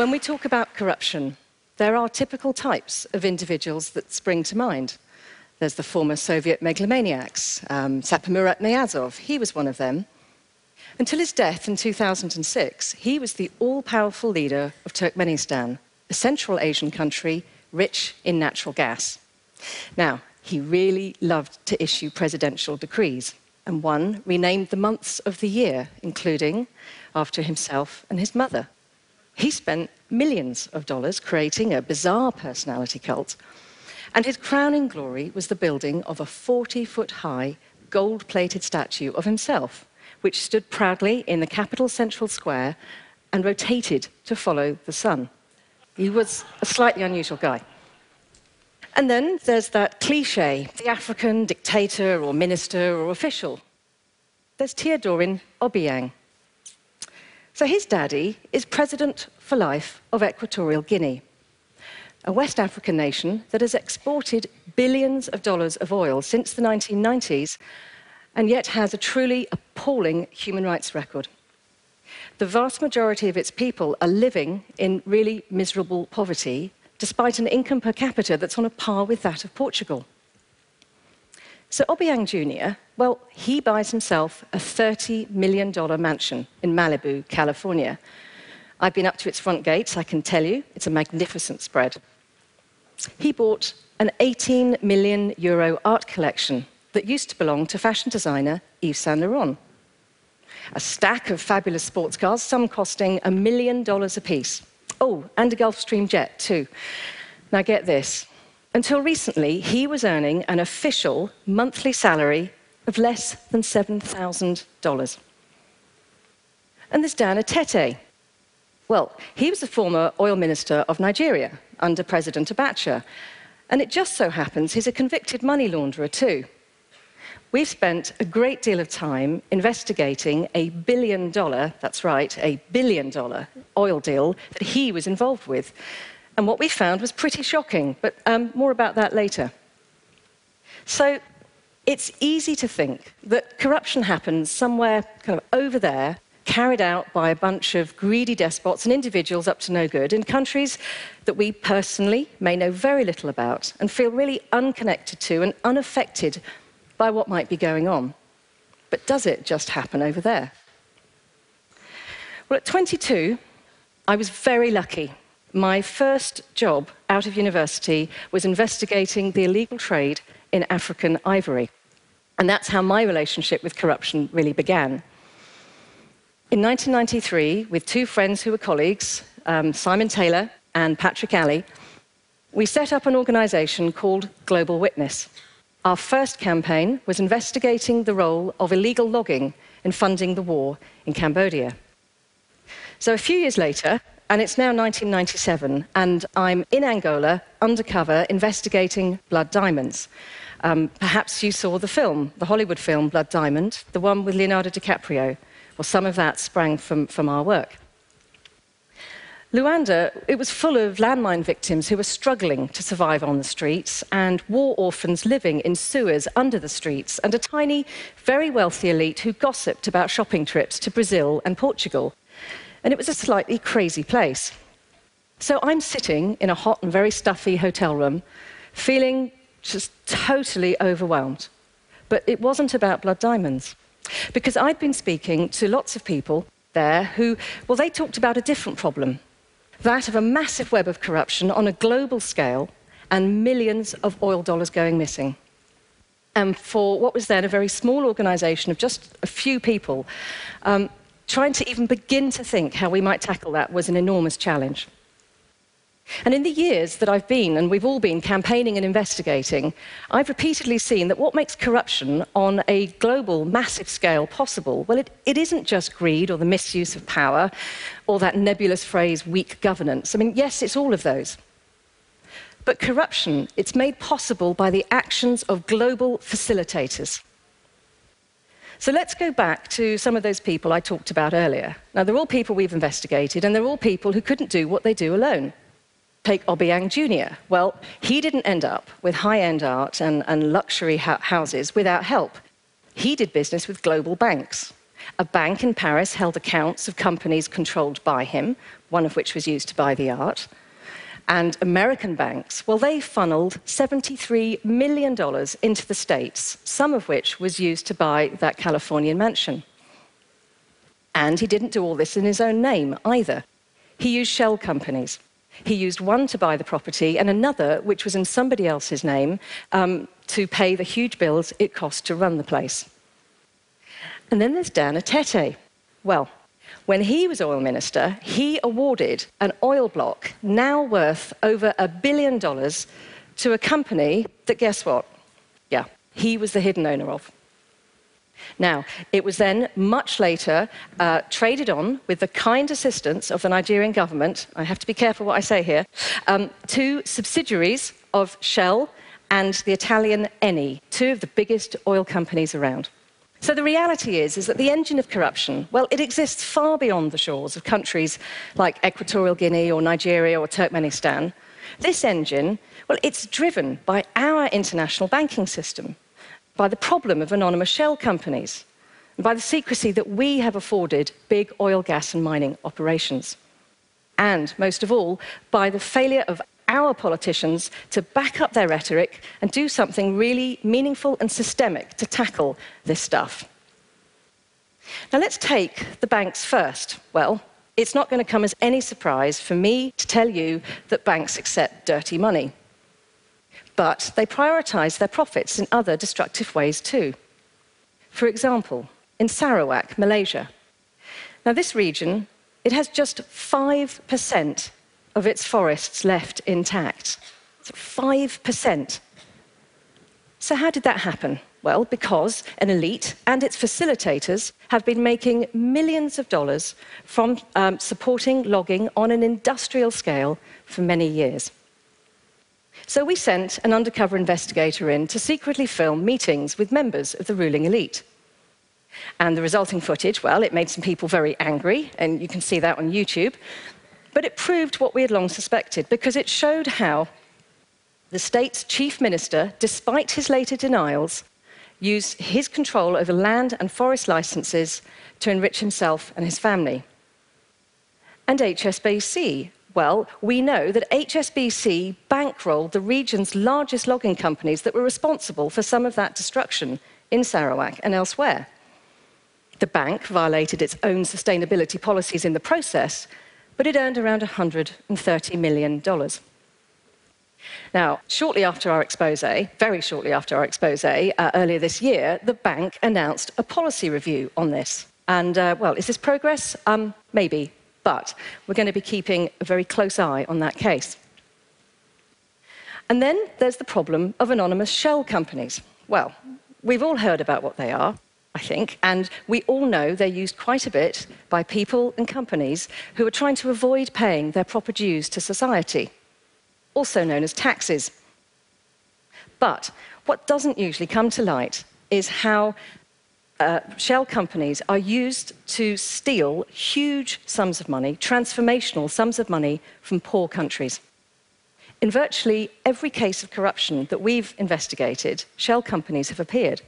When we talk about corruption, there are typical types of individuals that spring to mind. There's the former Soviet megalomaniacs, um, Niyazov, he was one of them. Until his death in 2006, he was the all powerful leader of Turkmenistan, a Central Asian country rich in natural gas. Now, he really loved to issue presidential decrees, and one renamed the months of the year, including after himself and his mother. He spent millions of dollars creating a bizarre personality cult and his crowning glory was the building of a 40 foot high, gold plated statue of himself, which stood proudly in the capital central square and rotated to follow the sun. He was a slightly unusual guy. And then there's that cliche the African dictator or minister or official. There's Teodorin Obiang. So his daddy is president for life of Equatorial Guinea a West African nation that has exported billions of dollars of oil since the 1990s and yet has a truly appalling human rights record. The vast majority of its people are living in really miserable poverty, despite an income per capita that's on a par with that of Portugal. So Obiang Jr., well, he buys himself a $30 million mansion in Malibu, California. I've been up to its front gates, I can tell you, it's a magnificent spread he bought an 18 million euro art collection that used to belong to fashion designer Yves Saint Laurent. A stack of fabulous sports cars, some costing a million dollars apiece. Oh, and a Gulfstream jet, too. Now, get this. Until recently, he was earning an official monthly salary of less than $7,000. And there's Dan Etete. Well, he was the former oil minister of Nigeria, under President Abacha. And it just so happens he's a convicted money launderer, too. We've spent a great deal of time investigating a billion dollar, that's right, a billion dollar oil deal that he was involved with. And what we found was pretty shocking, but um, more about that later. So it's easy to think that corruption happens somewhere kind of over there carried out by a bunch of greedy despots and individuals up to no good in countries that we personally may know very little about and feel really unconnected to and unaffected by what might be going on. But does it just happen over there? Well, at 22, I was very lucky. My first job out of university was investigating the illegal trade in African ivory. And that's how my relationship with corruption really began. In 1993, with two friends who were colleagues, um, Simon Taylor and Patrick Alley, we set up an organization called Global Witness. Our first campaign was investigating the role of illegal logging in funding the war in Cambodia. So a few years later, and it's now 1997, and I'm in Angola, undercover, investigating blood diamonds. Um, perhaps you saw the film, the Hollywood film Blood Diamond, the one with Leonardo DiCaprio. Well, some of that sprang from, from our work. Luanda, it was full of landmine victims who were struggling to survive on the streets, and war orphans living in sewers under the streets, and a tiny, very wealthy elite who gossiped about shopping trips to Brazil and Portugal. And it was a slightly crazy place. So I'm sitting in a hot and very stuffy hotel room, feeling just totally overwhelmed. But it wasn't about blood diamonds. Because I'd been speaking to lots of people there who, well, they talked about a different problem that of a massive web of corruption on a global scale and millions of oil dollars going missing. And for what was then a very small organization of just a few people, um, trying to even begin to think how we might tackle that was an enormous challenge. And in the years that I've been, and we've all been campaigning and investigating, I've repeatedly seen that what makes corruption on a global, massive scale possible, well, it, it isn't just greed or the misuse of power or that nebulous phrase, weak governance. I mean, yes, it's all of those. But corruption, it's made possible by the actions of global facilitators. So let's go back to some of those people I talked about earlier. Now, they're all people we've investigated, and they're all people who couldn't do what they do alone. Take Obiang Jr. Well, he didn't end up with high end art and, and luxury houses without help. He did business with global banks. A bank in Paris held accounts of companies controlled by him, one of which was used to buy the art. And American banks, well, they funneled $73 million into the States, some of which was used to buy that Californian mansion. And he didn't do all this in his own name either. He used shell companies. He used one to buy the property and another, which was in somebody else's name, um, to pay the huge bills it cost to run the place. And then there's Dan Etete. Well, when he was oil minister, he awarded an oil block now worth over a billion dollars to a company that, guess what? Yeah, he was the hidden owner of. Now, it was then much later uh, traded on with the kind assistance of the Nigerian government, I have to be careful what I say here, um, to subsidiaries of Shell and the Italian Eni, two of the biggest oil companies around. So the reality is, is that the engine of corruption, well, it exists far beyond the shores of countries like Equatorial Guinea or Nigeria or Turkmenistan. This engine, well, it's driven by our international banking system, by the problem of anonymous shell companies, and by the secrecy that we have afforded big oil, gas, and mining operations. And most of all, by the failure of our politicians to back up their rhetoric and do something really meaningful and systemic to tackle this stuff. Now, let's take the banks first. Well, it's not going to come as any surprise for me to tell you that banks accept dirty money. But they prioritize their profits in other destructive ways too. For example, in Sarawak, Malaysia. Now, this region, it has just 5% of its forests left intact. So 5%. So, how did that happen? Well, because an elite and its facilitators have been making millions of dollars from um, supporting logging on an industrial scale for many years. So we sent an undercover investigator in to secretly film meetings with members of the ruling elite. And the resulting footage, well, it made some people very angry, and you can see that on YouTube. But it proved what we had long suspected because it showed how the state's chief minister, despite his later denials, used his control over land and forest licenses to enrich himself and his family. And HSBC, well, we know that HSBC bankrolled the region's largest logging companies that were responsible for some of that destruction in Sarawak and elsewhere. The bank violated its own sustainability policies in the process, but it earned around $130 million. Now, shortly after our expose, very shortly after our expose, uh, earlier this year, the bank announced a policy review on this. And, uh, well, is this progress? Um, maybe, but we're going to be keeping a very close eye on that case. And then there's the problem of anonymous shell companies. Well, we've all heard about what they are. I think, and we all know they're used quite a bit by people and companies who are trying to avoid paying their proper dues to society, also known as taxes. But what doesn't usually come to light is how uh, shell companies are used to steal huge sums of money, transformational sums of money from poor countries. In virtually every case of corruption that we've investigated, shell companies have appeared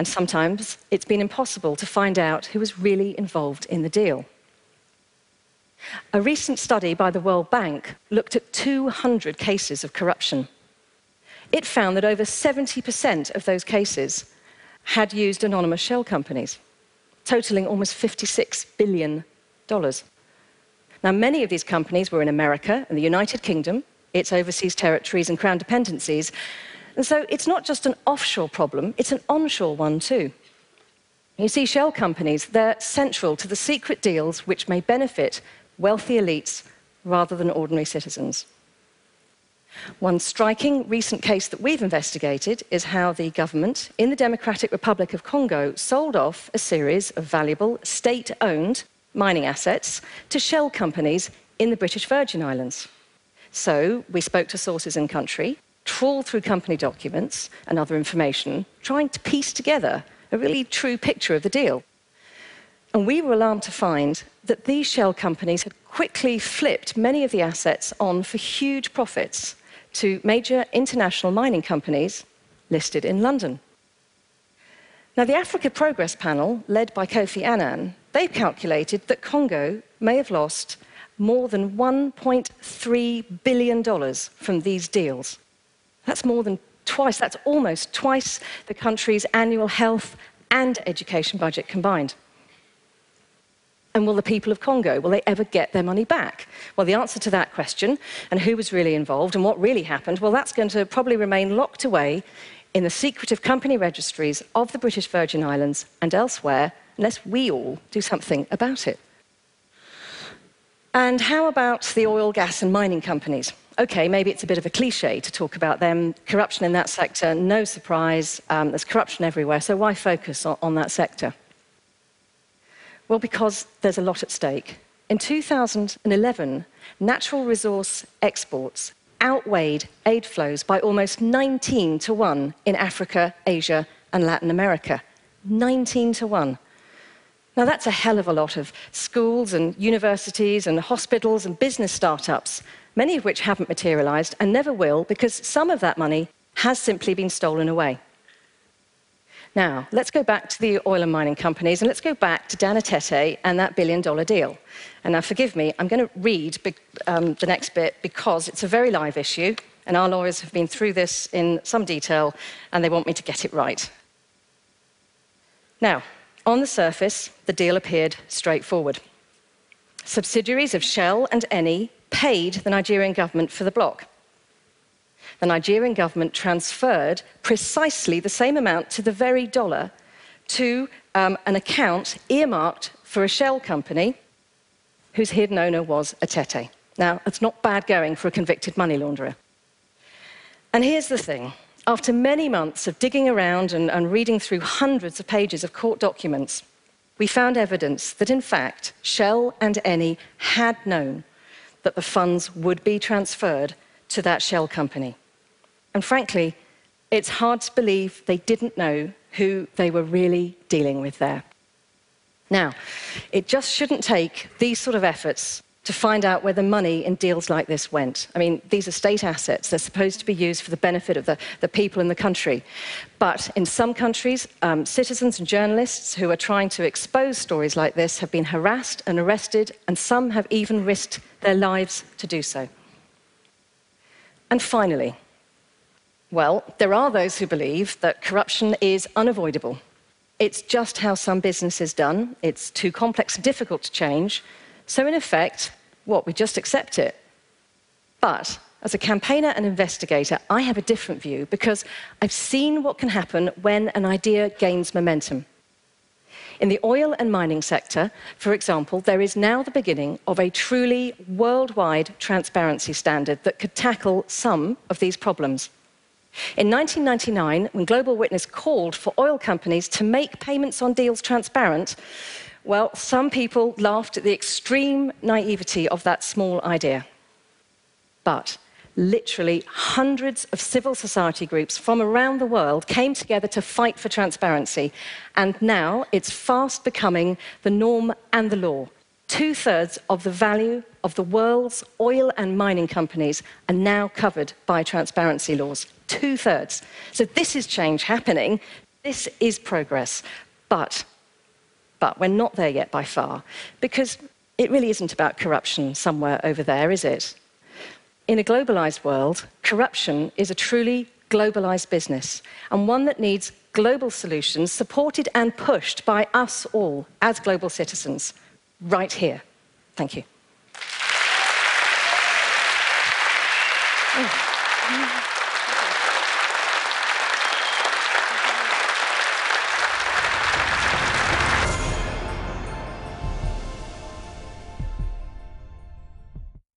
and sometimes it's been impossible to find out who was really involved in the deal. A recent study by the World Bank looked at 200 cases of corruption. It found that over 70% of those cases had used anonymous shell companies, totaling almost $56 billion. Now, many of these companies were in America and the United Kingdom, its overseas territories and crown dependencies, and so it's not just an offshore problem, it's an onshore one too. You see, shell companies, they're central to the secret deals which may benefit wealthy elites rather than ordinary citizens. One striking recent case that we've investigated is how the government in the Democratic Republic of Congo sold off a series of valuable state owned mining assets to shell companies in the British Virgin Islands. So we spoke to sources in country trawl through company documents and other information, trying to piece together a really true picture of the deal. And we were alarmed to find that these shell companies had quickly flipped many of the assets on for huge profits to major international mining companies listed in London. Now, the Africa Progress Panel, led by Kofi Annan, they've calculated that Congo may have lost more than $1.3 billion from these deals. That's more than twice, that's almost twice the country's annual health and education budget combined. And will the people of Congo, will they ever get their money back? Well, the answer to that question, and who was really involved and what really happened, well, that's going to probably remain locked away in the secretive company registries of the British Virgin Islands and elsewhere, unless we all do something about it. And how about the oil, gas, and mining companies? Okay, maybe it's a bit of a cliche to talk about them. Corruption in that sector, no surprise. Um, there's corruption everywhere, so why focus on, on that sector? Well, because there's a lot at stake. In 2011, natural resource exports outweighed aid flows by almost 19 to 1 in Africa, Asia, and Latin America. 19 to 1. Now, that's a hell of a lot of schools and universities and hospitals and business startups, many of which haven't materialized and never will because some of that money has simply been stolen away. Now, let's go back to the oil and mining companies and let's go back to Dan Etete and that billion dollar deal. And now, forgive me, I'm going to read um, the next bit because it's a very live issue and our lawyers have been through this in some detail and they want me to get it right. Now, on the surface, the deal appeared straightforward. Subsidiaries of Shell and Eni paid the Nigerian government for the block the Nigerian government transferred precisely the same amount to the very dollar to um, an account earmarked for a shell company whose hidden owner was Etete. Now, that's not bad going for a convicted money launderer. And here's the thing after many months of digging around and, and, reading through hundreds of pages of court documents, we found evidence that, in fact, Shell and Eni had known that the funds would be transferred to that Shell company. And frankly, it's hard to believe they didn't know who they were really dealing with there. Now, it just shouldn't take these sort of efforts to find out where the money in deals like this went. I mean, these are state assets. They're supposed to be used for the benefit of the, the people in the country. But in some countries, um, citizens and journalists who are trying to expose stories like this have been harassed and arrested, and some have even risked their lives to do so. And finally, well, there are those who believe that corruption is unavoidable. It's just how some business is done. It's too complex and difficult to change. So, in effect, what? We just accept it. But as a campaigner and investigator, I have a different view because I've seen what can happen when an idea gains momentum. In the oil and mining sector, for example, there is now the beginning of a truly worldwide transparency standard that could tackle some of these problems. In 1999, when Global Witness called for oil companies to make payments on deals transparent, well, some people laughed at the extreme naivety of that small idea. But literally hundreds of civil society groups from around the world came together to fight for transparency. And now it's fast becoming the norm and the law. Two thirds of the value of the world's oil and mining companies are now covered by transparency laws. Two thirds. So this is change happening. This is progress. But, but we're not there yet by far, because it really isn't about corruption somewhere over there, is it? In a globalized world, corruption is a truly globalized business, and one that needs global solutions supported and pushed by us all as global citizens right here. Thank you.